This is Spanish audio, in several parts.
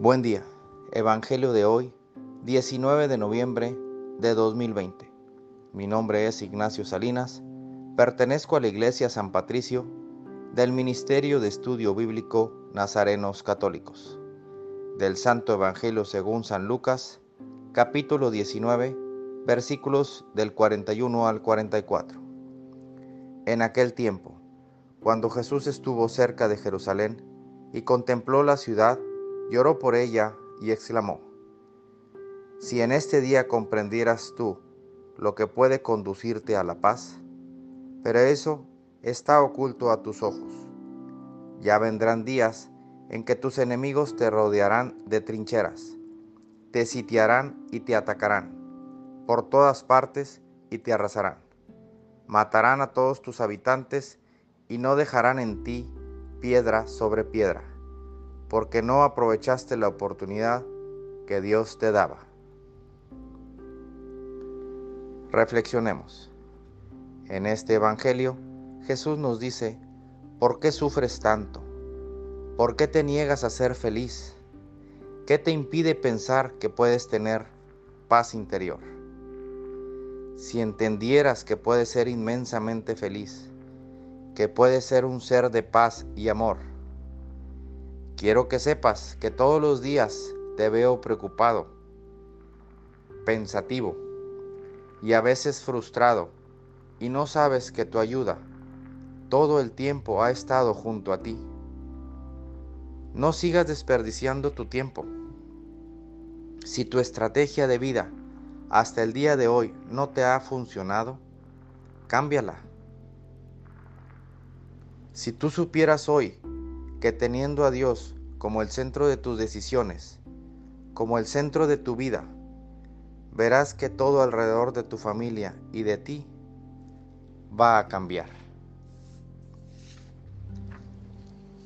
Buen día. Evangelio de hoy, 19 de noviembre de 2020. Mi nombre es Ignacio Salinas. Pertenezco a la Iglesia San Patricio del Ministerio de Estudio Bíblico Nazarenos Católicos. Del Santo Evangelio según San Lucas, capítulo 19, versículos del 41 al 44. En aquel tiempo, cuando Jesús estuvo cerca de Jerusalén y contempló la ciudad, lloró por ella y exclamó, Si en este día comprendieras tú lo que puede conducirte a la paz, pero eso está oculto a tus ojos. Ya vendrán días en que tus enemigos te rodearán de trincheras, te sitiarán y te atacarán por todas partes y te arrasarán. Matarán a todos tus habitantes y no dejarán en ti piedra sobre piedra porque no aprovechaste la oportunidad que Dios te daba. Reflexionemos. En este Evangelio, Jesús nos dice, ¿por qué sufres tanto? ¿Por qué te niegas a ser feliz? ¿Qué te impide pensar que puedes tener paz interior? Si entendieras que puedes ser inmensamente feliz, que puedes ser un ser de paz y amor, Quiero que sepas que todos los días te veo preocupado, pensativo y a veces frustrado y no sabes que tu ayuda todo el tiempo ha estado junto a ti. No sigas desperdiciando tu tiempo. Si tu estrategia de vida hasta el día de hoy no te ha funcionado, cámbiala. Si tú supieras hoy que teniendo a Dios como el centro de tus decisiones, como el centro de tu vida, verás que todo alrededor de tu familia y de ti va a cambiar.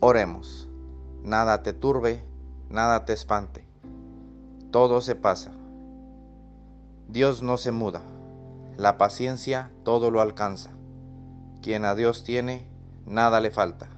Oremos. Nada te turbe, nada te espante. Todo se pasa. Dios no se muda. La paciencia todo lo alcanza. Quien a Dios tiene, nada le falta.